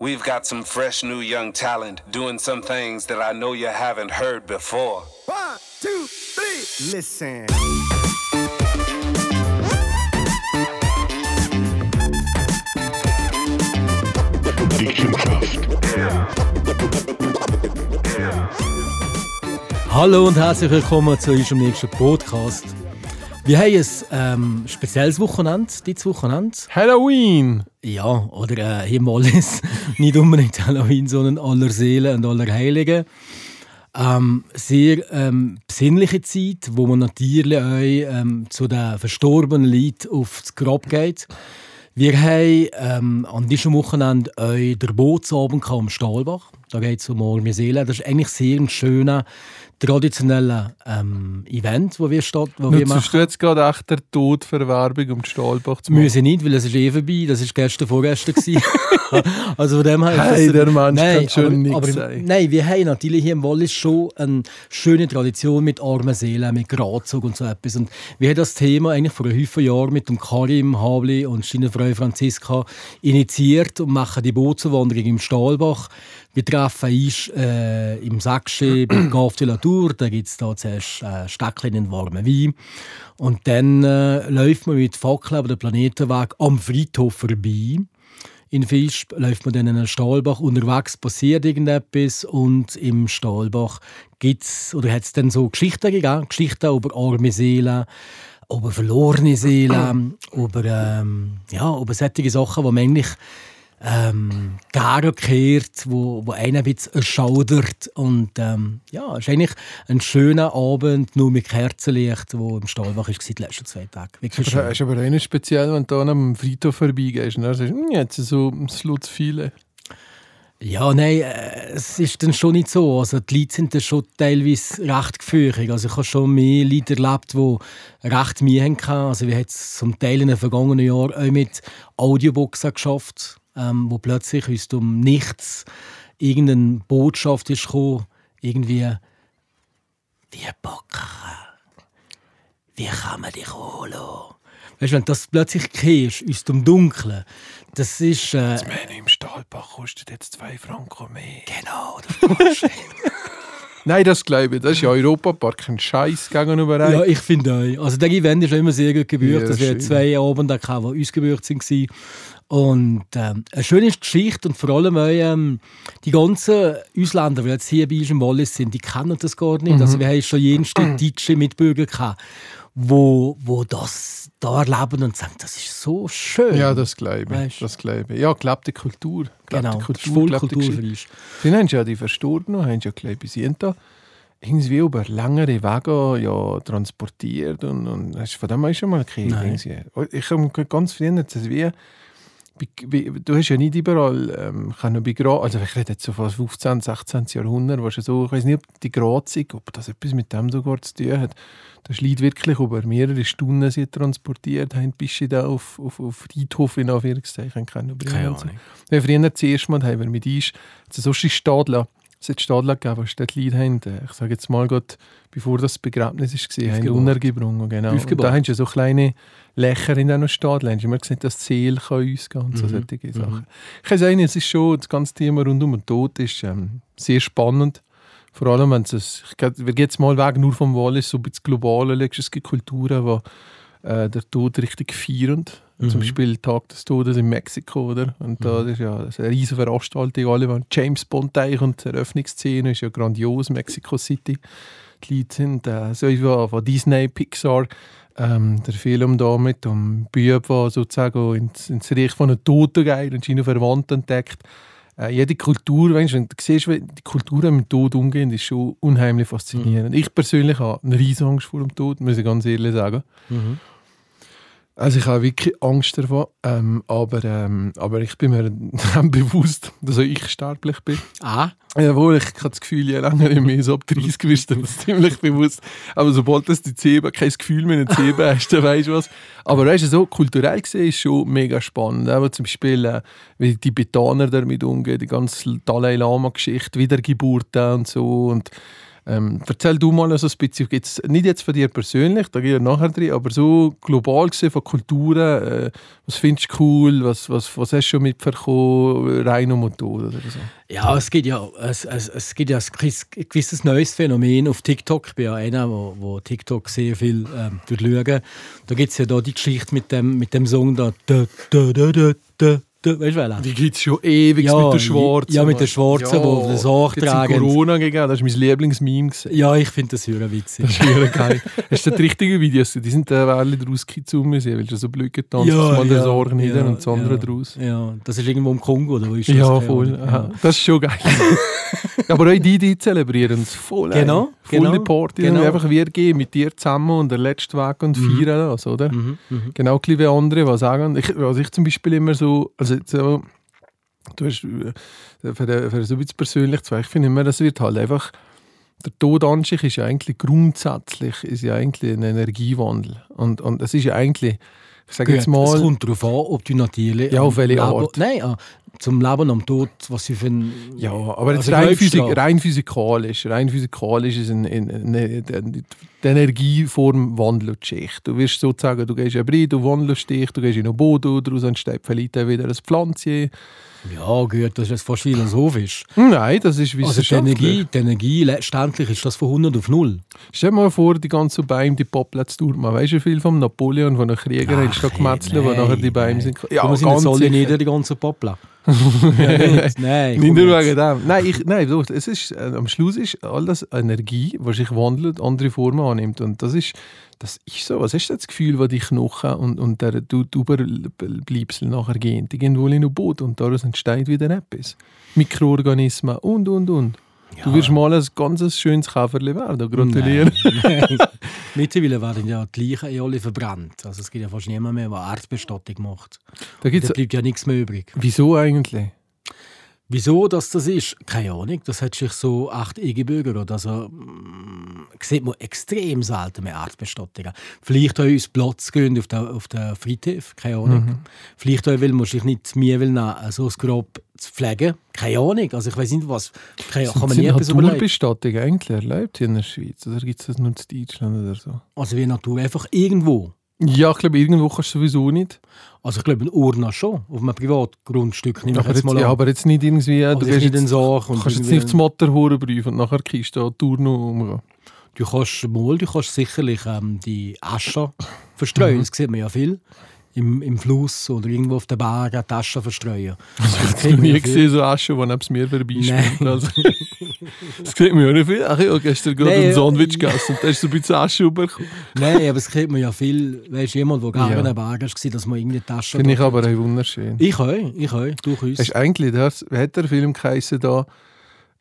We've got some fresh new young talent doing some things that I know you haven't heard before. One, two, three, listen. Hallo und herzlich willkommen zu unserem nächsten Podcast. Wir haben ein ähm, spezielles Wochenende, dieses Wochenende. Halloween! Ja, oder äh, hier mal ist nicht unbedingt Halloween, sondern aller Seelen und aller Heiligen. Ähm, sehr ähm, besinnliche Zeit, wo man natürlich auch ähm, zu den verstorbenen Leuten aufs Grab geht. Wir haben ähm, an diesem Wochenende auch den Bootsabend am Stahlbach. Da geht es um Arme Seelen. Das ist eigentlich sehr ein schöner, traditioneller ähm, Event, wo wir, statt, wo wir Nutzest machen. du jetzt gerade echt der Todverwerbung um die Stahlbach zu machen? Müssen nicht, weil es ist eh vorbei. Das war gestern, vorgestern. also von dem her... ist Hey, der Mensch nein, kann schon aber, nichts sagen. Nein, wir haben natürlich hier im Wallis schon eine schöne Tradition mit armen Seelen, mit Grazug und so etwas. Und wir haben das Thema eigentlich vor einem Haufen Jahren mit dem Karim Habli und seiner Frau Franziska initiiert und machen die Bootswanderung im Stahlbach. Wir treffen uns äh, im Sacksche beim Gaf de la Tour. Da gibt es zuerst äh, Steckchen in warmen Wein. Und dann äh, läuft man mit Fackeln über den Planetenweg am Friedhof vorbei. In Visp läuft man dann in einen Stahlbach. Unterwegs passiert irgendetwas und im Stahlbach gibt's oder hat es dann so Geschichten gegeben. Geschichten über arme Seelen, über verlorene Seelen, über, ähm, ja, über solche Sachen, die man eigentlich ähm, gerne kehrt, wo, wo einen ein bisschen erschaudert. Und ähm, ja, es ist eigentlich ein schöner Abend, nur mit Kerzenlicht, wo im Stahlbach war die letzten zwei Tage. Wirklich Es schön. ist aber auch nicht speziell, wenn du an einem Friedhof vorbeigehst. Und dann sagst du, «Hm, jetzt so zu viele. Ja, nein, äh, es ist dann schon nicht so. Also die Leute sind dann schon teilweise recht gefürchtig. Also ich habe schon mehr Leute erlebt, die recht Mühe hatten. Also wir haben es zum Teil in den vergangenen Jahren auch mit Audioboxen geschafft, ähm, wo plötzlich aus dem Nichts irgendeine Botschaft ist gekommen, irgendwie «Wie backen? Wie kann man dich holen?» Weißt du, wenn das plötzlich kehrt, aus dem Dunkeln, das ist... Äh, Das Menü im Stahlbach kostet jetzt zwei Franken mehr. genau, das Nein, das glaube ich. Das ist ja Europapark ein Scheiß gegenüber Ja, einem. ich finde auch. Also der Event ist immer sehr gut gebucht. Ja, das wir zwei Abende die uns gebucht waren. Und ähm, eine schöne Geschichte und vor allem auch, ähm, die ganzen Ausländer, die jetzt hier bei uns im Wallis sind, die kennen das gar nicht. Mhm. Also wir haben schon jeden Stück deutsche Mitbürger gehabt, wo, wo das da erleben und sagen, das ist so schön. Ja, das glaube ich. Weißt? Das glaube ich. Ja, gelebte Kultur. Gelebte genau. Kultur, voll gelebte kulturfrisch. Sie haben ja die Verstorbenen, haben ja glaube ich irgendwie über längere Wege ja, transportiert und, und hast von dem schon mal gehört? Ich habe ganz früher das wie, du hast ja nicht überall ähm, können bei Gra also ich rede jetzt so von 15, 16. Jahrhundert, wo so, ich weiß nicht, ob die Grazung, ob das etwas mit dem sogar zu tun hat. Das Leute wirklich über mehrere Stunden sie transportiert haben, bis sie da auf, auf, auf Friedhof in Anführungszeichen können. Keine so. Ahnung. Wir haben früher zuerst mal haben wir mit uns so Stadler, es hat Stadler gegeben, die dort Leute haben, äh, ich sage jetzt mal gerade, bevor das Begräbnis war, haben. Untergebrungen, genau. Und da haben sie so kleine Lächer in diesen Stadlern. Haben immer gesehen, dass die Seele kann ausgehen und so Mhm. solche Sachen. Ich kann sagen, es ist schon, das ganze Thema rund um den Tod ist ähm, sehr spannend. Vor allem, wenn es, ich wir gehen jetzt mal weg nur vom Wallis, so ein bisschen global, es gibt Kulturen, wo äh, der Tod richtig feiern. Zum Beispiel Tag des Todes in Mexiko, oder? Und da ist ja das ist eine riesige Veranstaltung, alle waren James Bond teich und die Eröffnungsszene ist ja grandios, Mexico City. Die Leute sind äh, so wie von Disney, Pixar, ähm, der Film da mit dem Bub, der sozusagen ins, ins Reich von einem Toten geht und seine Verwandten entdeckt. Äh, jede Kultur, weißt, wenn du siehst, wie die Kulturen mit dem Tod umgehen, ist schon unheimlich faszinierend. Ich persönlich habe eine riesige Angst vor dem Tod, muss ich ganz ehrlich sagen. Mhm. Also ich habe wirklich Angst davor, ähm, aber, ähm, aber ich bin mir bewusst, dass ich sterblich bin. Ah, Jawohl, ich habe das Gefühl, je länger ich mehr so ab 30 wirst, dann ist ziemlich bewusst. Aber sobald das die Zeben, kein Gefühl mehr in den Zeben hast, dann weißt du was. Aber weißt du, so kulturell gesehen ist schon mega spannend. Aber zum Beispiel, äh, wie die Tibetaner damit umgehen, die ganze Dalai Lama-Geschichte, Wiedergeburten und so. Und Ähm, erzähl du mal so ein bisschen, jetzt, nicht jetzt von dir persönlich, da gehe ich nachher drin, aber so global gesehen von Kulturen, äh, was findest du cool, was, was, was hast du schon mitbekommen, rein und oder so? Ja, es gibt ja, es, es, es gibt ja ein gewisses neues Phänomen auf TikTok. Ich bin ja einer, wo TikTok sehr viel ähm, durchschauen. Da gibt es ja da die Geschichte mit dem, mit dem Song da. da, da, da, da, da weißt du, Die gibt es schon ewig ja, mit der Schwarzen. Ja, mit der Schwarzen, ja, wo das auch tragen. Corona gegeben, das ist mein Lieblingsmeme. Ja, ich finde das sehr witzig. Das ist geil. Hast du die richtigen Videos? Die sind da alle draus gezogen, weil du so blöd getanzt ja, mal ja, den Sorgen nieder und das andere ja, draus. Ja, das ist irgendwo im Kongo, oder wo ist das? Ja, voll. Ja. Das ist schon geil. Aber auch die, die zelebrieren es voll. Genau. Genau, Party genau. einfach wir gehen mit dir zusammen und der letzte Weg und mhm. feiern das, oder? Mhm, mh. Genau wie andere, was sagen. Ich, was ich zum Beispiel immer so, also so, du hast, äh, für, für so ein bisschen persönlich ich finde immer, das wird halt einfach, der Tod an sich ist ja eigentlich grundsätzlich ist ja eigentlich ein Energiewandel. Und, und es ist ja eigentlich, ich sage jetzt mal... Es kommt darauf an, ob du natürlich... Ja, auf welche Art. Nein, ah, zum Leben am Tod, was sie für ein... Ja, aber also rein, Physik, rein, physikalisch, rein physikalisch ist eine, eine, eine, die Energieform wandelt sich. Du wirst sozusagen, du gehst in Brei, du wandelst dich, du gehst in einen Boden, daraus entsteht vielleicht wieder ein Pflanzchen. Ja, gut, das ist jetzt fast philosophisch. Nein, das ist wissenschaftlich. Also die Energie, die Energie, letztendlich ist das von 100 auf 0. Stell dir mal vor, die ganzen Beine, die Popplätze durch. Man weiß ja viel vom Napoleon, von den Kriegern, ist da gemetzelt, wo nachher die Beine sind. Ja, ganz sind alle nieder, die ganzen Nein, nicht nur wegen dem. Nein, ich, nein doch, es ist, äh, am Schluss ist alles Energie, die sich wandelt, andere Formen annimmt. Und das ist, das ist so. Was du das Gefühl, was die Knochen und, und der Überbleibsel nachher gehen? Die gehen wohl in den Boden und daraus entsteht wieder etwas. Mikroorganismen und, und, und. Ja. Du wirst mal ein ganz schönes Käferli werden. Gratuliere. Mittlerweile werden ja die Leichen alle verbrannt. Also es gibt ja fast niemand mehr, der Erdbestattung macht. Da, da bleibt ja nichts mehr übrig. Wieso eigentlich? Wieso dass das ist, keine Ahnung. Das hat sich so acht eingebürgert. Also, mm, sieht man extrem selten mehr Erdbestattungen. Vielleicht auch uns Platz gehen auf der, auf der Friedhof, keine Ahnung. Mhm. Vielleicht auch, weil man sich nicht mehr will, so ein Grab zu pflegen. Keine Ahnung. Also ich weiß nicht, was. Keine, kann man nie etwas Naturbestattung eigentlich hier in der Schweiz? Oder gibt es das nur in Deutschland oder so? Also wie Natur einfach irgendwo. Ja, ich glaube, irgendwo kannst du sowieso nicht. Also ich glaube, ein Urna schon, auf einem Privatgrundstück. Ja, aber, jetzt, mal ja, aber jetzt nicht irgendwie... Also du gehst nicht den Sarg. Und kannst jetzt nicht aufs Matterhorn prüfen und nachher kriegst du die Urna umgehen. Du kannst mal, du kannst sicherlich ähm, die Asche verstreuen, mhm. das sieht man ja viel im, im Fluss oder irgendwo auf den Bergen Taschen verstreuen. Das habe nie gesehen, so Asche, die neben mir vorbeischwimmt. Also, das kriegt man ja nicht viel. Ach ja, gestern gerade ein Sandwich gegessen und da hast du ein bisschen Asche bekommen. Nein, aber es kriegt man ja viel. Weißt du, jemand, der gerne ja. in Bergen war, dass man irgendeine Tasche Finde ich aber auch wunderschön. Ich auch, ich auch, durchaus. Hast eigentlich das, der Film geheißen da?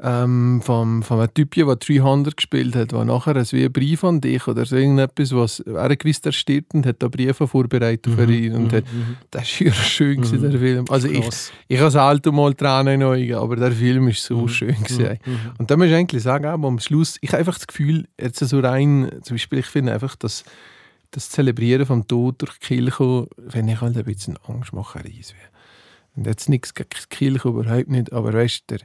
Ähm, vom, vom einem Typ, der 300 gespielt hat, der nachher wie ein Brief an dich oder so irgendetwas, was er gewusst, er stirbt und hat da Briefe vorbereitet für mhm, ihn. Und mhm, hat, mhm. das war schön, gewesen, der Film. Also ich, ich habe Alter mal Tränen in aber der Film ist so schön. Gewesen. Und da muss ich eigentlich sagen, aber am Schluss, ich habe einfach das Gefühl, jetzt so rein, zum Beispiel, ich finde einfach, dass das Zelebrieren vom Tod durch die Kirche, wenn ich halt ein bisschen Angstmacherei wäre. Und jetzt nichts gegen die Kirche, überhaupt nicht, aber weißt du,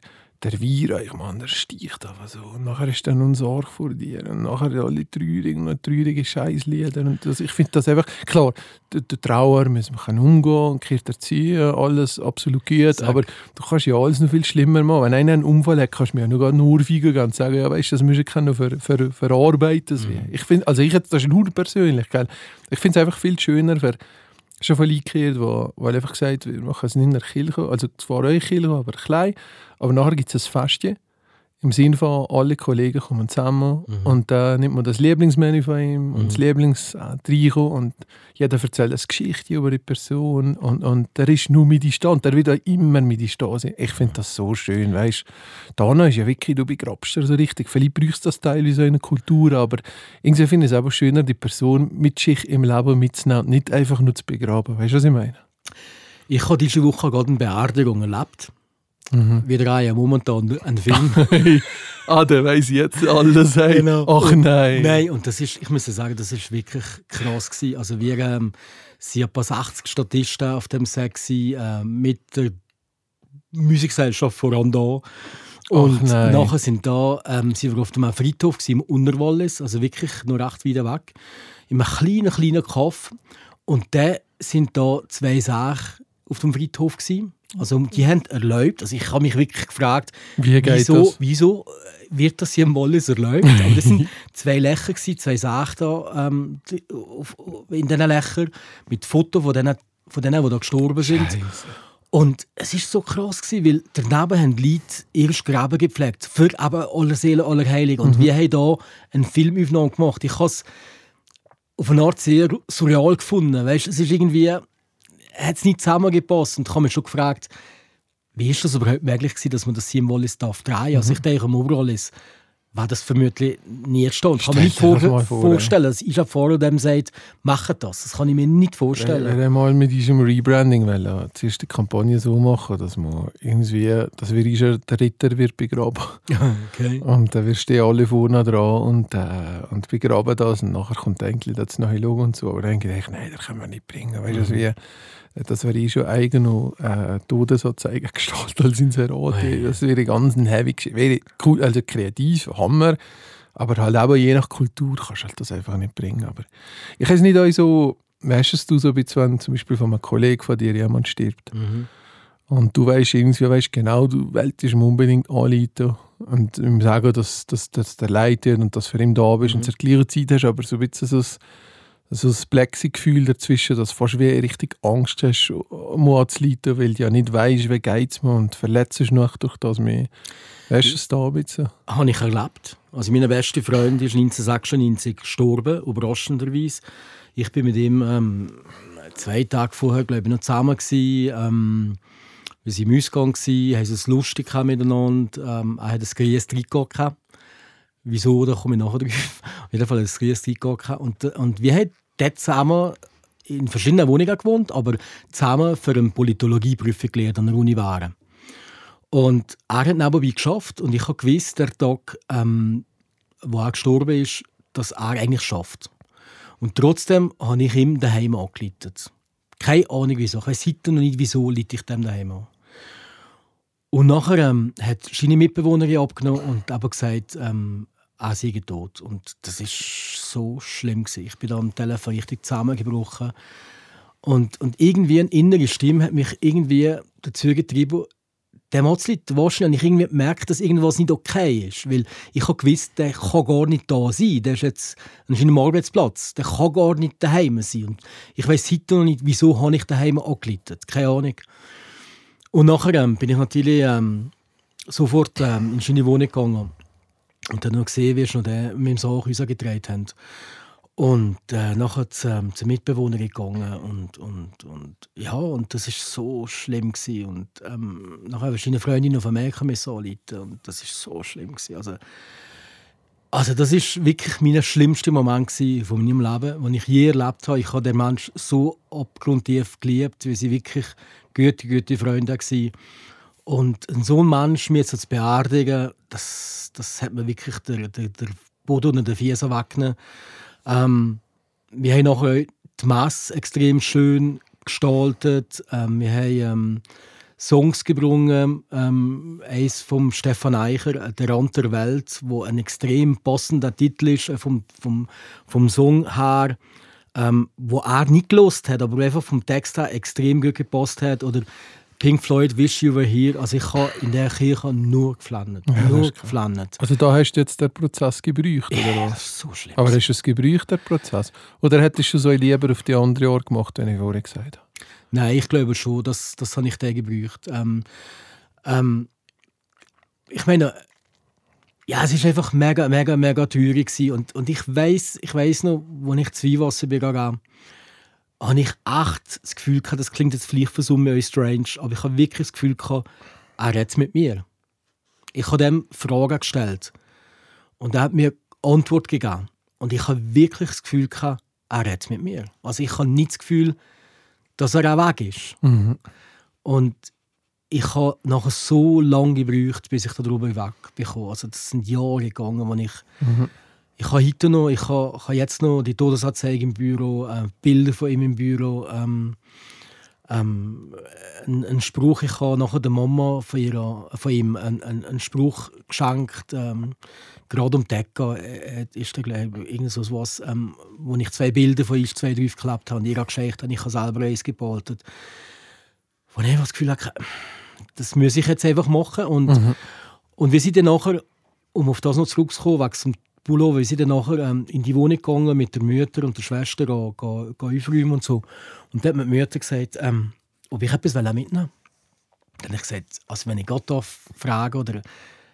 der Wein, ich meine, der sticht einfach so. Und nachher ist dann noch Sorge vor dir. Und nachher alle traurigen, noch traurige Scheißlieder. Und das, ich finde das einfach, klar, der, der Trauer müssen wir umgehen und Kirche erziehen, alles absolut gut. Sag. Aber du kannst ja alles noch viel schlimmer machen. Wenn einer einen Unfall hat, kannst du mir ja nur feigen und sagen, ja, weißt du, das müssen wir noch ver, ver, verarbeiten. Mhm. Ich finde, also ich, das ist nur persönlich, gell? ich finde es einfach viel schöner, für, schon von eingekehrt, wo, wo einfach gesagt wir machen es nicht in der Kirche, also zwar eure Kirche, aber klein, aber nachher gibt es ein Festchen, im Sinne von, alle Kollegen kommen zusammen mhm. und da äh, nimmt man das Lieblingsmenü von ihm mhm. und das Lieblingstrio und jeder erzählt eine Geschichte über die Person und, und der ist nur mit Stand, der wird auch immer mit sein. Ich finde das so schön, weißt du. Da ist ja wirklich, du begrabst so richtig. Vielleicht brauchst du das teilweise in einer Kultur, aber irgendwie finde ich es einfach schöner, die Person mit sich im Leben mitzunehmen, nicht einfach nur zu begraben. Weißt du, was ich meine? Ich habe diese Woche gerade eine Beerdigung erlebt Mhm. Wir drehen momentan einen Film. ah, der weiß jetzt alles. Hey. Genau. Ach nein. Nein, und das ist, ich muss sagen, das ist wirklich krass gewesen. Also wir ähm, sind paar 60 Statisten auf dem Set äh, mit der Musikgesellschaft voran da. Und nachher sind da, ähm, sind wir auf dem Friedhof gewesen, im Unterwallis, also wirklich nur recht weit weg, in einem kleinen, kleinen Kaff. Und da sind da zwei Sachen auf dem Friedhof gewesen. Also die haben erlaubt, also ich habe mich wirklich gefragt, wieso, wieso äh, wird das hier im Wallis erlaubt? Aber das sind zwei gewesen, zwei Sachen da, ähm, in diesen Löchern mit Fotos von denen, von denen, die da gestorben sind. Und es war so krass, gewesen, weil daneben haben die Leute ihre Gräben gepflegt. Für eben aller Seelen, aller Heiligen. Und wir haben hier einen Filmaufnahme gemacht. Ich habe es auf eine Art sehr surreal gefunden. Weißt, es ist irgendwie, hat es nicht zusammengepasst. Und ich habe mich schon gefragt, wie ist das überhaupt möglich gewesen, dass man das hier im Wallis darf drehen? Also ich denke, im Oberwallis war das vermutlich nie entstanden. Ich kann mir nicht vor vor, vorstellen, dass ich vor dem sagt, macht das. Das kann ich mir nicht vorstellen. Wenn er mal mit diesem Rebranding will, äh, zuerst die Kampagne so machen, dass man irgendwie, dass wir ist der Ritter wird begraben. okay. Und dann wirst du alle vorne dran und, äh, und begraben das und nachher kommt eigentlich das neue Logo und so. Aber dann denke ich, nein, das können wir nicht bringen. Weißt du, das, wie, das wäre eh schon eigen noch äh, Todesanzeige gestaltet als Inserat. Das wäre ganz ein heavy. Wäre cool, also kreativ, Hammer. Aber halt auch je nach Kultur kannst du halt das einfach nicht bringen. Aber ich weiß nicht euch so, weißt du so ein bisschen, wenn zum Beispiel von einem Kollegen von dir jemand stirbt Mhm. und du weißt irgendwie weißt genau, du wolltest ihm unbedingt anleiten und ihm sagen, dass, dass, dass der leid und dass du für ihn da bist und zur gleichen Zeit hast du aber so ein bisschen so ein, so ein Plexi-Gefühl dazwischen, dass du fast wie richtig Angst hast, mal anzuleiten, weil du ja nicht weißt, wie geht es mir und verletzt noch durch das mehr. Weißt du es da ein bisschen? habe ich erlebt. Also meine beste Freundin ist 1996 gestorben, überraschenderweise. Ich bin mit ihm ähm, zwei Tage vorher, glaube ich, noch zusammen gewesen. Ähm, wir waren im Ausgang, haben es lustig miteinander. Ähm, er hat ein grünes Trikot gehabt. Wieso, da komme ich nachher drauf. Auf jeden Fall ein grünes Trikot gehabt. Und, und wir haben dort zusammen in verschiedenen Wohnungen gewohnt, aber zusammen für eine Politologieprüfung gelernt an der Uni waren. Und er hat nebenbei geschafft und ich gewusst, der Tag, ähm, wo er gestorben ist, dass er eigentlich schafft. Und trotzdem habe ich ihm daheim angeleitet. Keine Ahnung wieso. Ich weiß heute noch nicht, wieso leite ich dem daheim an. Und nachher ähm, hat seine Mitbewohnerin abgenommen und eben gesagt, ähm, er sei tot. Und das ist so schlimm gewesen. Ich bin dann am Telefon richtig zusammengebrochen. Und, und irgendwie eine innere Stimme hat mich irgendwie dazu getrieben, wahrscheinlich habe ich irgendwie gemerkt, dass irgendwas nicht okay ist. Weil ich habe gewusst, der kann gar nicht da sein. Der ist jetzt an seinem Arbeitsplatz. Der kann gar nicht daheim sein. Und ich weiß heute noch nicht, wieso habe ich daheim angeleitet. Keine Ahnung. Und nachher ähm, bin ich natürlich ähm, sofort ähm, in seine Wohnung gegangen. Und dann noch gesehen, wie schon der mit dem Sarg uns getragen haben. Und äh, nachher zu, ähm, zur Mitbewohnerin gegangen und, und, und ja, und das ist so schlimm gewesen. Und ähm, nachher ich eine Freundin auf Amerika müssen anrufen und das ist so schlimm gewesen. Also, also das ist wirklich mein schlimmster Moment von meinem Leben, den ich je erlebt habe. Ich habe den Mensch so abgrundtief geliebt, weil sie wirklich gute, gute Freunde waren. Und so einen Menschen mir zu beerdigen, das, das hat mir wirklich der, der, der Boden unter den Füßen weggenommen. Ähm, wir haben nachher die Messe extrem schön gestaltet. Ähm, wir haben ähm, Songs gebrungen. Ähm, eins vom Stefan Eicher, «Der Rand der Welt», wo ein extrem passender Titel ist äh, vom, vom, vom Song her, ähm, wo er nicht gelost hat, aber einfach vom Text her extrem gut gepasst hat. Oder Pink Floyd, «Wish You Were Here». Also ich habe in der Kirche nur geflannt. das nur geflannt. Also da hast du jetzt den Prozess gebraucht, oder Ja, was? das ist so schlimm. Aber hast du es gebraucht, der Prozess? Oder hättest du so lieber auf die andere Art gemacht, wenn ich vorher gesagt habe? Nein, ich glaube schon, das, das habe ich den gebraucht. Ähm, ähm, ich meine, ja, es ist einfach mega, mega, mega teuer gewesen. und und ich weiß, ich weiß noch, als ich Zweiwasser gegangen habe ich echt das Gefühl gehabt, das klingt jetzt vielleicht für Summe euch strange, aber ich habe wirklich das Gefühl gehabt, er redet mit mir. Ich habe dem Fragen gestellt und er hat mir Antwort gegeben und ich habe wirklich das Gefühl gehabt, er redet mit mir. Also ich habe nicht das Gefühl, dass er auch weg ist. Und ich habe nachher so lange gebraucht, bis ich darüber wegbekomme. Also das sind Jahre gegangen, wo ich... Ich habe heute noch, ich habe, ich habe jetzt noch die Todesanzeige im Büro, äh, Bilder von ihm im Büro. Ähm, ähm, ein, ein Spruch, ich habe nachher der Mama von, ihrer, von ihm einen, einen, einen Spruch geschenkt, ähm, gerade um die Ecke, äh, ist der, glaube ich, irgend so was, ähm, wo ich zwei Bilder von uns zwei draufgeklebt habe und ihr geschenkt habe, ich habe selber eins gebaltet. Wo ich das Gefühl habe, das muss ich jetzt einfach machen und, Mhm. und wir sind dann nachher, um auf das noch zurückzukommen, wegen Pullover, wir sind dann nachher ähm, in die Wohnung gegangen mit der Mutter und der Schwester gehen, gehen, gehen aufräumen und so. Und dann hat mir die Mutter gesagt, ähm, ob ich etwas mitnehmen will. Dann habe ich gesagt, also wenn ich Gott darf fragen oder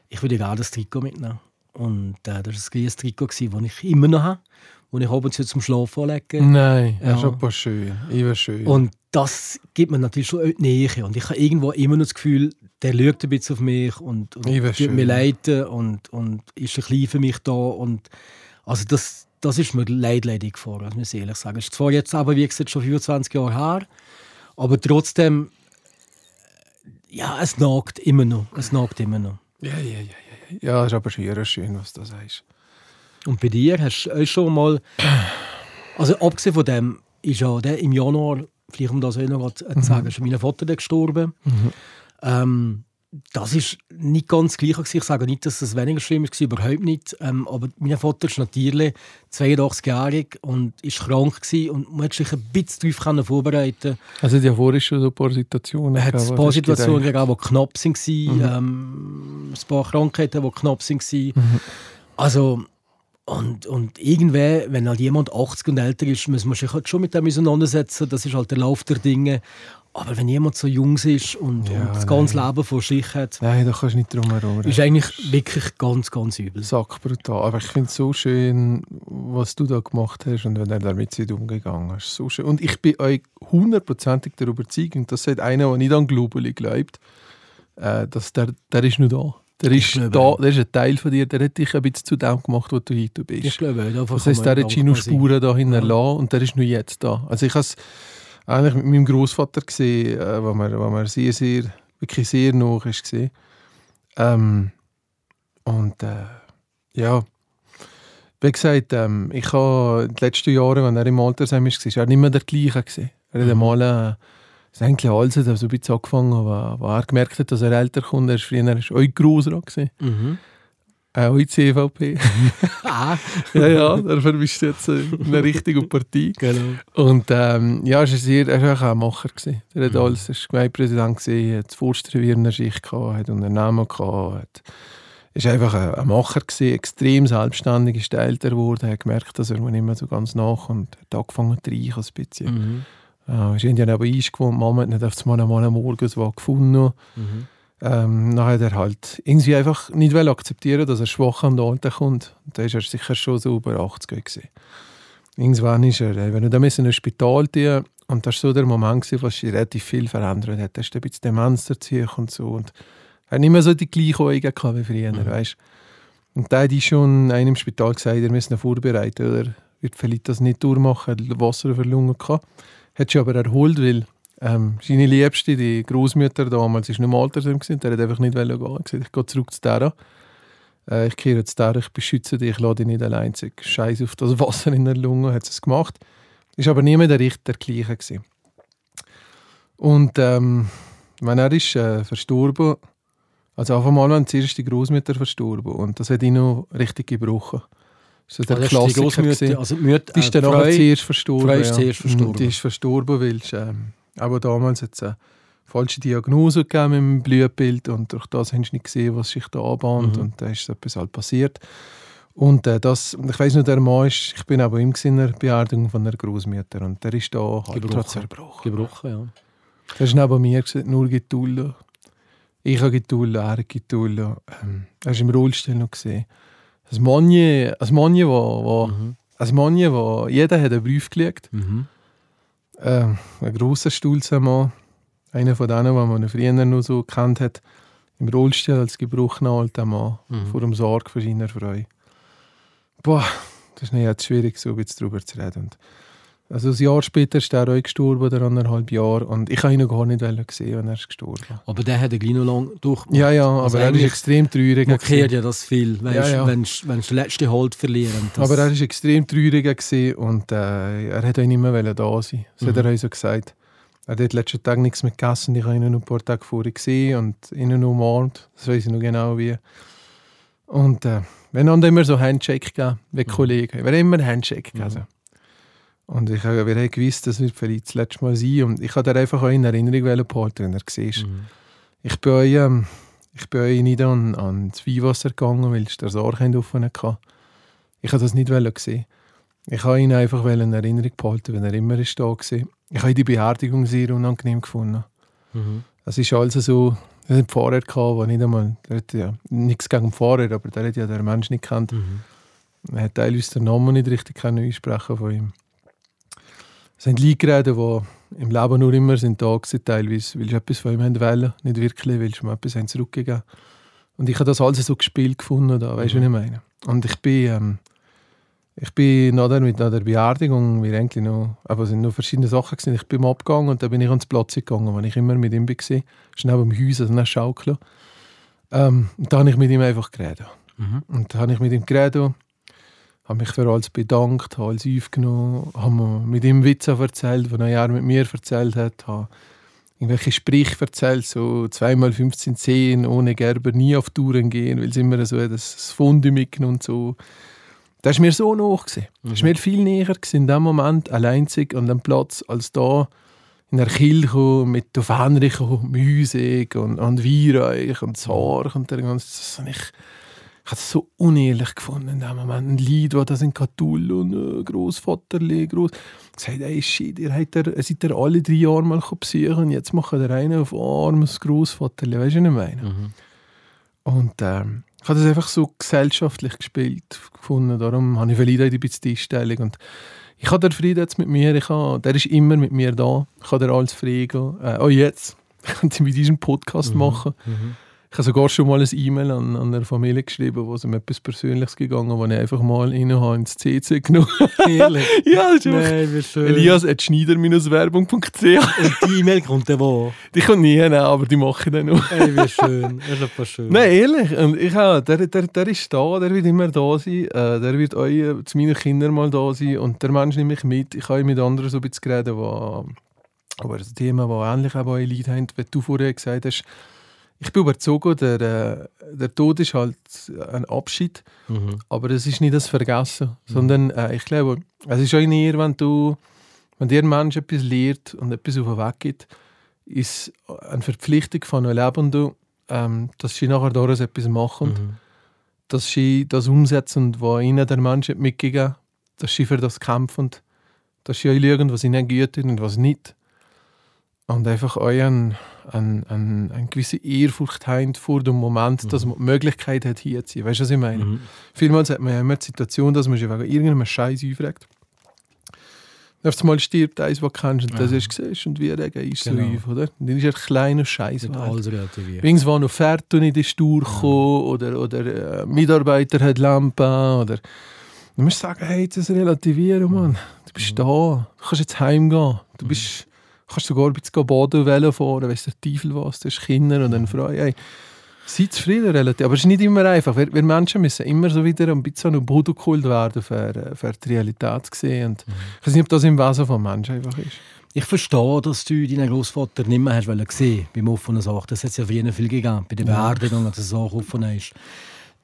ich würde gerne das Trikot mitnehmen. Und äh, das war ein Trikot, das ich immer noch habe, das ich abends zum Schlafen anlege. Nein, das ist Ja. aber schön. War schön. Und das gibt mir natürlich schon die Nähe. Und ich habe irgendwo immer noch das Gefühl, der schaut ein bisschen auf mich und, und tut schön. mir leiden und, und ist ein bisschen für mich da. Und also das, das ist mir leid, leidig vor, muss ich ehrlich sagen. Es ist zwar jetzt aber, wie gesagt, schon 25 Jahre her, aber trotzdem, ja, es nagt immer noch. Es nagt immer noch. ja, ja, ja, ja. Ja, ist aber schön, schön, was du sagst. Und bei dir hast du schon mal, also abgesehen von dem, ist ja der im Januar, vielleicht um das auch noch zu sagen, ist mein Vater gestorben. Ähm, das ist nicht ganz gleich. Ich sage nicht, dass es weniger schlimm war, überhaupt nicht. Ähm, aber mein Vater ist natürlich 82-jährig und ist krank gewesen und man sich ein bisschen darauf vorbereiten. Also, ja vorher schon so ein paar Situationen. Es hat ein paar das Situationen gegeben, die knapp waren. Ähm, ein paar Krankheiten, die knapp waren. Also, und, und irgendwann, wenn halt jemand 80 und älter ist, muss man sich halt schon mit dem auseinandersetzen. Das ist halt der Lauf der Dinge. Aber wenn jemand so jung ist und, Ja, und das ganze Leben vor sich hat, Nein, da kannst du nicht drum herum. ist eigentlich wirklich ganz, ganz übel. Sackbrutal. Aber ich finde es so schön, was du da gemacht hast und wenn er damit seid umgegangen hast. So schön. Und ich bin euch hundertprozentig der Überzeugung, dass sagt einer, der nicht an Globuli glaubt, äh, dass der, der ist nur da. Der ist glaube da, der ist ein Teil von dir, der hat dich ein bisschen zu dem gemacht, was du heute bist. Ich glaube, Das man der hat sein. Spuren da hinterlassen und der ist nur jetzt da. Also ich habe es eigentlich mit meinem Großvater gesehen, äh, wo man, wo man sehr, sehr, wirklich sehr nah ist. Ähm, und äh, ja, wie gesagt, ähm, ich habe die letzten Jahre, wenn er im Altersheim war, war er nicht mehr der gleiche. Gewesen. Er hat einmal äh, das eigentlich alles hat so ein bisschen angefangen, wo, wo er gemerkt hat, dass er älter kommt. Er war früher er war auch Grossrat, gewesen, Mhm. auch in CVP. Ah, ja, ja, bist du jetzt äh, in einer richtigen Partei. genau. Und ähm, ja, er war sehr, er war auch ein Macher. Gewesen. Er hat alles, er war Gemeindepräsident, gewesen, hat das Forstrevier in der Schicht gehabt, hat Unternehmen gehabt, hat, ist einfach ein, ein Macher gewesen, extrem selbstständig, ist älter geworden, hat gemerkt, dass er mir nicht mehr so ganz nach und hat angefangen zu reichen ein bisschen. Mhm. Äh, ist neben uns gewohnt, Mama hat nicht auf einmal am Morgen so gefunden. Mhm. Ähm, dann hat er halt irgendwie einfach nicht akzeptieren, dass er schwach an den Alten kommt. Da war er sicher schon so über 80 gewesen. Irgendwann ist er, äh, wenn er dann in ein Spital tun und das war so der Moment, gewesen, wo sich relativ viel verändert hat. Er ist ein bisschen Demenz dazu und so. Und er hat nicht mehr so die gleichen Augen wie früher, weißt? Und da hat ich schon einem im Spital gesagt, er müsse ihn vorbereiten, oder? Wird vielleicht das nicht durchmachen, er hat Wasser auf der Lunge gehabt. Hat sich aber erholt, weil ähm, seine Liebste, die Großmutter damals, ist nicht im Altersheim gewesen, der hat einfach nicht wollen gehen. Gesagt, ich gehe zurück zu Dara. Äh, ich kehre zu Dara, ich beschütze dich, ich lade dich nicht allein. Scheiß auf das Wasser in der Lunge, hat es gemacht. Ist aber nie mehr der Richter der Gleiche gewesen. Und ähm, wenn er ist äh, verstorben, also auf einmal, wenn die Großmutter verstorben und das hat ihn noch richtig gebrochen. Das ist der Also das die gewesen. also die Mutter, Die ist äh, dann Frau- zuerst verstorben. Frau ist ja. zuerst verstorben. Die ist verstorben, weil es, ähm, aber damals hat es eine falsche Diagnose gegeben dem Blutbild und durch das haben sie nicht gesehen, was sich da anbahnt Mhm. und da ist etwas halt passiert. Und äh, das, ich weiß noch, der Mann ist, ich bin aber ihm in der Beerdigung von der Großmutter und der ist da halt Gebrochen. zerbrochen. gebrochen, ja. Er ist neben mir gesagt, nur Getullo. Ich habe Getullo, er hat Getullo. Ähm, er ist im Rollstuhl noch gesehen. Ein Manje, ein Manje, wo, wo, Mhm. ein Manje, wo jeder hat einen Brief gelegt. Mhm. Äh, ein grosser Stulzenmann. Einer von denen, den man früher noch so kennt hat. Im Rollstuhl als gebrochener alter Mann. Mhm. Vor dem Sorg für seine Frau. Boah, das ist nicht jetzt schwierig, so jetzt darüber zu reden. Und also ein Jahr später ist er auch gestorben, oder anderthalb Jahre. Und ich habe ihn noch gar nicht sehen, wenn er ist gestorben Aber der hat ja gleich noch lange durch. Ja, ja, Also aber er ist extrem traurig. markiert ja das viel, weißt, Ja, ja. wenn du wenn das letzte Halt verlieren. Aber er war extrem traurig gewesen und äh, er hat auch nicht mehr da sein. Das hat Mhm. er auch so gesagt. Er hat letzten Tag nichts mehr gegessen. Ich habe ihn noch ein paar Tage vorher gesehen und ihn noch umarmt. Das weiß ich noch genau wie. Und äh, wir haben immer so Handshake gegeben, wie Mhm. Kollegen. Wir haben immer Handshake gegeben. Und ich, habe- wir haben gewusst, das wird vielleicht das letzte Mal sein. Und ich wollte einfach auch in Erinnerung behalten, wenn er siehst. Mhm. Ich bin euch, ähm, ich bin euch nicht an, an das Weihwasser gegangen, weil ich das Archind offen hatte. Ich habe das nicht sehen. Ich habe ihn einfach in Erinnerung behalten, wenn er immer ist da war. Ich habe die Beerdigung sehr unangenehm gefunden. Mhm. Es ist also so, es hat Pfarrer gehabt, der nicht einmal, der hat ja nichts gegen den Pfarrer, aber der hat ja den Mensch nicht gekannt. Mhm. Er hat teilweise den Namen nicht richtig aussprechen von ihm. Es sind Leute geredet, die im Leben nur immer sind da waren, teilweise, weil sie etwas von ihm haben wollen, nicht wirklich, weil sie mir etwas haben zurückgegeben Und ich habe das alles so gespielt gefunden, da, weißt du, was ich meine? Und ich bin, ähm, ich bin nachher mit nach der Beerdigung, wir eigentlich noch, aber es sind noch verschiedene Sachen gewesen. Ich bin abgegangen und dann bin ich ans Platz gegangen, wo ich immer mit ihm war. Neben dem Haus, also eine Schaukel. Ähm, und da habe ich mit ihm einfach geredet. Mhm. Und da habe ich mit ihm geredet, habe mich für alles bedankt, habe alles aufgenommen, habe mit ihm Witze erzählt, die er mit mir erzählt hat, habe irgendwelche Sprüche erzählt, so zweimal 15 10 ohne Gerber nie auf Touren gehen, weil es immer so das, Funde mitgenommen und so. Das war mir so noch. gewesen. Das war mir viel näher in dem Moment, alleinzig an dem Platz, als da in der Kirche mit der fähnlichen Musik und, und Weihrauch und Zorg und der ganze... Das habe ich, ich habe es so unehrlich gefunden in dem Moment. Ein Lied, das das in Cthulhu und äh, Großvaterli, groß gesagt, ey shit, ihr habt ihr, seid ihr alle drei Jahre mal besuchen und jetzt macht ihr einen auf armes Großvaterli, weißt du, was ich meine? Mhm. Und ähm, ich habe das einfach so gesellschaftlich gespielt gefunden. Darum habe ich vielleicht ein bisschen die Einstellung. Und ich habe den Frieden jetzt mit mir. Ich habe, der ist immer mit mir da. Ich kann dir alles fragen. Äh, auch jetzt. Ich könnte mit diesem Podcast machen. Mhm. Ich habe sogar schon mal ein E-Mail an, an eine Familie geschrieben, wo es um etwas Persönliches gegangen wo ich einfach mal rein habe ins CC genommen Ehrlich? Ja, das ist Nein, wie schön. elias.schneider-werbung.ch Und die E-Mail kommt dann wo? Die kommt nie, nein, aber die mache ich dann noch. Ey, wie schön. Das ist einfach schön. Nein, ehrlich. Und ich auch, der, der, der ist da, der wird immer da sein. Äh, der wird auch äh, zu meinen Kindern mal da sein. Und der Mensch nimmt mich mit. Ich habe mit anderen so ein bisschen geredet, wo, aber das Thema, das ähnlich auch ein Lied haben, wie du vorher gesagt hast. Ich bin überzeugt, der, äh, der Tod ist halt ein Abschied, Mhm. aber es ist nicht das Vergessen, sondern äh, ich glaube, es ist auch in ihr, wenn du, wenn dir ein Mensch etwas lehrt und etwas auf den Weg gibt, ist eine Verpflichtung von einem Lebenden, ähm, dass sie nachher daraus etwas machen, Mhm. dass sie das umsetzen, was ihnen der Mensch mitgegeben hat, dass sie für das kämpfen, dass sie auch schauen, was ihnen gut und was nicht. Und einfach auch eine ein, ein, ein gewisse Ehrfurcht haben vor dem Moment, dass man die Möglichkeit hat, hier zu sein. Weißt du, was ich meine? Mhm. Vielmals hat man ja immer die Situation, dass man sich wegen irgendeinem Scheiß aufregt. Auf einmal stirbt eins, was du kennst, und das Ja. hast du gesehen, und wie regen ist so Genau. auf, oder? Und dann ist er ein kleiner Scheiß. Relativiert. Irgendwann noch Fertig nicht ist durchgekommen oder, oder äh, Mitarbeiter hat Lampe oder du musst sagen, hey, das relativieren, Mann. Du bist da, du kannst jetzt heimgehen. Du bist, kannst sogar ein bisschen Boden Velo fahren, weißt der Teufel was, du hast Kinder und dann Frau. Hey, sei zufrieden relativ. Aber es ist nicht immer einfach. Wir, wir Menschen müssen immer so wieder ein bisschen an den Boden geholt werden, für, für die Realität zu sehen. Und Ich weiß nicht, ob das im Wesen vom Menschen einfach ist. Ich verstehe, dass du deinen Großvater nicht mehr hast wollen sehen beim offenen Sarg. Das hat es ja früher viel gegeben, bei der Beerdigung, als der Sarg offen ist.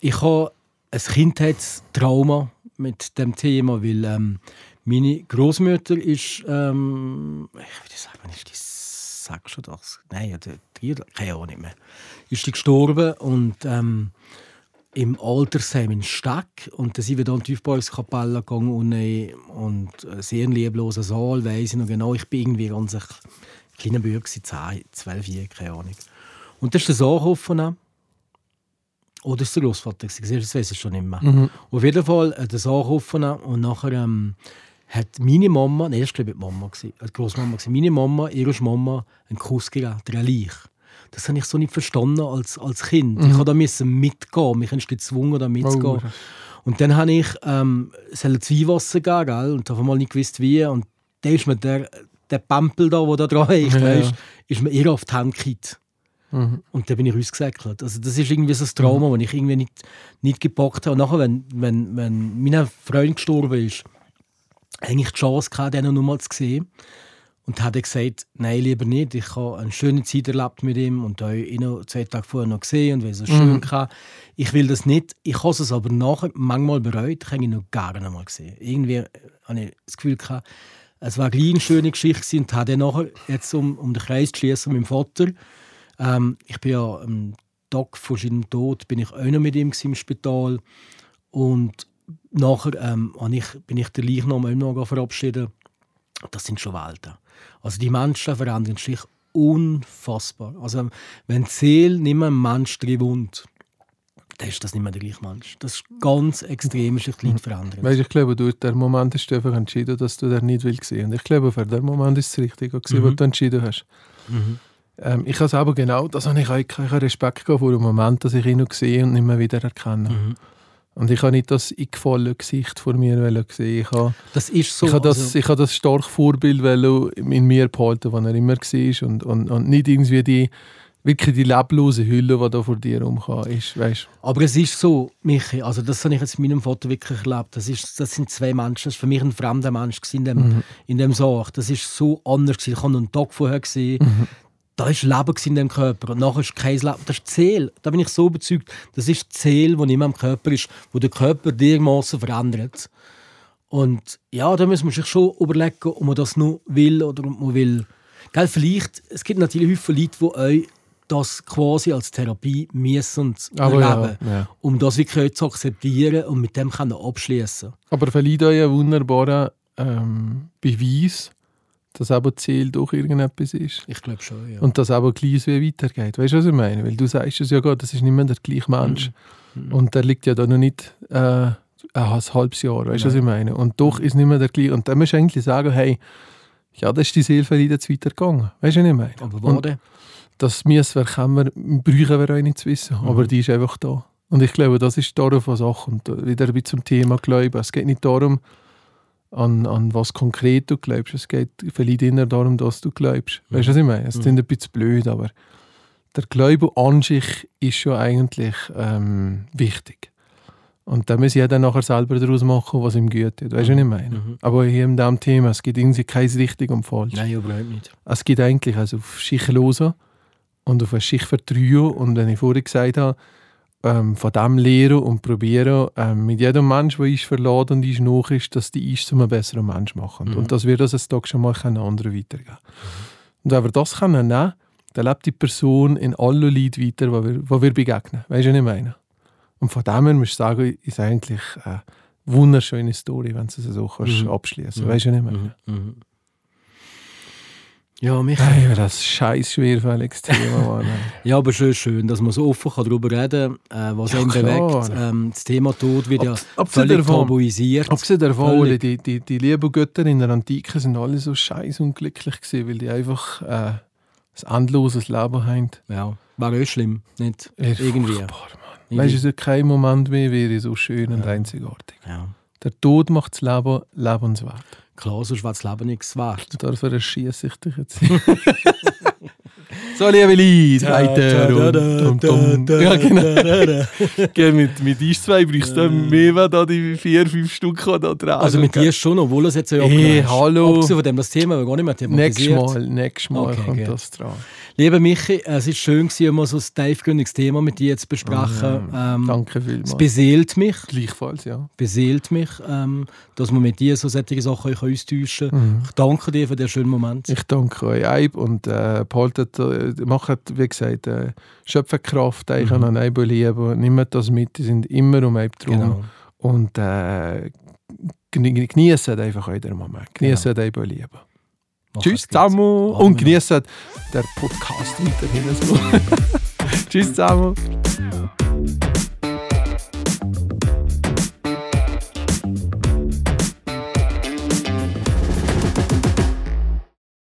Ich habe ein Kindheitstrauma mit dem Thema, weil ähm, meine Großmutter ist, ähm, ich würde sagen, ist die sag schon das? Nein, ja, der, die, keine Ahnung mehr. Ist die gestorben und ähm, im Altersheim in Steck und dann sind wir dann in die Tiefbauungskapelle gegangen und, äh, und äh, sehr ein liebloser Saal, weiss ich noch genau. Ich bin irgendwie ganz ein kleiner gewesen, 10, 12 Jahre, keine Ahnung. Und da ist der Saal offen. Oder ist der Großvater? Das weiß ich schon nicht mehr. Auf jeden Fall äh, der Saal offen und nachher ähm, hat meine Mama, nein, das war glaube ich die Mama, äh, die Großmama, meine Mama, ihre Mama, einen Kuss gegeben, der Leich. Das habe ich so nicht verstanden als, als Kind. Ich habe da müssen mitgehen, mich hast gezwungen, da mitzugehen. Oh. Und dann habe ich ähm, Weihwasser geben, gell? und habe mal nicht gewusst, wie. Und dann ist mir der, der Pampel da, der da dran ist, Ja. weißt, ist mir eher auf die Hand gekippt. Mhm. Und dann bin ich ausgesäckelt. Also das ist irgendwie so ein Trauma, das ich irgendwie nicht, nicht gepackt habe. Und nachher, wenn, wenn, wenn mein Freund gestorben ist, habe ich die Chance gehabt, den noch mal zu sehen. Und hat er gesagt, nein, lieber nicht. Ich habe eine schöne Zeit erlebt mit ihm und habe ihn noch zwei Tage vorher noch gesehen und weil es so schön war. Ich will das nicht. Ich habe es aber nachher manchmal bereut. Ich habe ihn noch gar nicht mal gesehen. Irgendwie äh, habe ich das Gefühl gehabt, es war gleich eine schöne Geschichte und hat er nachher, jetzt um, um den Kreis zu schließen, mit dem Vater, ähm, ich bin ja am Tag vor seinem Tod, bin ich auch noch mit ihm im Spital und nachher ähm, ich, bin ich den Leichnam auch noch verabschiedet. Das sind schon Welten. Also die Menschen verändern sich unfassbar. Also wenn die Seele nicht mehr einen Mensch drin wohnt, dann ist das nicht mehr der gleiche Mensch. Das ist ganz extrem, sich die Leute verändern. Weißt, ich glaube, du, der Moment hast du einfach entschieden, dass du den nicht willst sehen. Und ich glaube, für den Moment ist es richtig, gewesen, Mhm. was du entschieden hast. Ähm, ich habe es aber genau, das habe ich auch keinen Respekt gehabt vor dem Moment, dass ich ihn noch sehe und nicht mehr wieder erkenne. Mhm. Und ich habe nicht das eingefallene Gesicht vor mir sehen. Ich habe, Das ist so. ich habe das, also, ich habe das starke Vorbild in mir behalten, das er immer war. Und, und, und nicht irgendwie die, wirklich die leblose Hülle, die da vor dir rumkam. Ist, weißt? aber es ist so, Michi, also das habe ich jetzt mit meinem Vater wirklich erlebt. Das, ist, das sind zwei Menschen. Das war für mich ein fremder Mensch in dem, Mhm. in dem Sarg. Das ist so anders. Gewesen. Ich habe einen Tag vorher gesehen. Mhm. Da war Leben in dem Körper. Und nachher ist kein Leben. Das ist die Seele. Da bin ich so überzeugt. Das ist die Seele, die nicht mehr im Körper ist, wo der Körper dermaßen verändert. Und ja, da muss man sich schon überlegen, ob man das noch will oder ob man will. Gell, vielleicht, es gibt natürlich viele Leute, die euch das quasi als Therapie müssen Aber ja, erleben, ja. um das wirklich zu akzeptieren und mit dem können abschließen. Aber verliert euch einen wunderbaren ähm, Beweis, dass die Seele doch irgendetwas ist. Ich glaube schon, ja. Und dass eben gleich wie weitergeht. Weißt du, was ich meine? Weil du sagst es ja gerade, das ist nicht mehr der gleiche Mensch. Mhm. Und der liegt ja da noch nicht äh, ein halbes Jahr. Weißt du, was ich meine? Und doch ist nicht mehr der gleiche. Und dann musst du eigentlich sagen, hey, ja, das ist die Seele verliert jetzt weitergegangen. Weißt du, was ich meine? Aber Und warte, das haben wir, brauchen wir auch nicht zu wissen. Mhm. Aber die ist einfach da. Und ich glaube, das ist darum, was auch kommt. Wieder ein bisschen zum Thema Glauben. Es geht nicht darum, an, an was konkret du glaubst. Es geht vielleicht eher darum, dass du glaubst. Weißt du, was ich meine? Es klingt ein bisschen blöd, aber der Glaube an sich ist schon eigentlich ähm, wichtig. Und da muss jeder nachher selber daraus machen, was ihm gut tut. Weißt du, was ich meine? Aber hier in diesem Thema, es gibt irgendwie kein richtig und falsch. nein, überhaupt nicht. Es gibt eigentlich also auf sich hören und auf eine sich vertrauen. Und wenn ich vorhin gesagt habe, ähm, von dem lernen und probieren, ähm, mit jedem Mensch, der ist verladen und ist noch ist, dass die ist zu einem besseren Mensch machen. Und dass wir das einen Tag schon mal können anderen weitergeben Und wenn wir das können dann lebt die Person in allen Leuten weiter, die wir, die wir begegnen. Weißt du, was ich meine? Und von dem her musst du sagen, ist eigentlich eine wunderschöne Story, wenn du sie so kannst Mhm. abschließen Weißt du, was ich meine? Ja, Michi. Hey, das scheiß schwerfälliges Thema. Ja, aber schön, schön, dass man so offen kann darüber reden kann, äh, was Ja, einen bewegt. Ähm, das Thema Tod wird ja Ab- abgesehen völlig davon- tabuisiert. Abgesehen davon, Völlig. Die, die, die lieben Götter in der Antike sind alle so scheiß unglücklich gewesen, weil die einfach äh, ein endloses Leben haben. Ja, wäre auch schlimm, nicht? Ist Irgendwie. furchtbar, Mann. Weißt du, es ist kein Moment mehr wäre so schön und einzigartig. Ja. Der Tod macht das Leben lebenswert. Klar, sonst wäre das Leben nichts wert. Dafür erschieße ich dich jetzt. so, liebe Leute, weiter. Ja, genau. Gell, mit, mit uns zwei brauchst du mehr, wenn da die vier, fünf Stück da dran Also mit dir schon, obwohl es jetzt ja Hey, abgelehnt ist. hallo. Abgesehen von dem, das Thema wir gar nicht mehr Nächstes thematisiert. Mal, nächstes Mal Okay, kommt gut. das dran. Lieber Michi, es ist schön, mal so ein tiefgründiges Thema mit dir zu besprechen. ähm, Danke es vielmals. beseelt mich, Gleichfalls, ja. beseelt mich, ähm, dass wir mit dir so solche Sachen austauschen können. Ich danke dir für den schönen Moment. Ich danke euch Eib und äh, behaltet, äh, macht, wie gesagt, äh, Schöpferkraft, ich Mhm. an Eib lieben, nehmt das mit, die sind immer um Eib drum. Genau. Und äh, geni- genießt einfach euren Moment, genießt genau. Eib lieben. Tschüss zusammen und genießt der Podcast weiterhin so. Tschüss zusammen.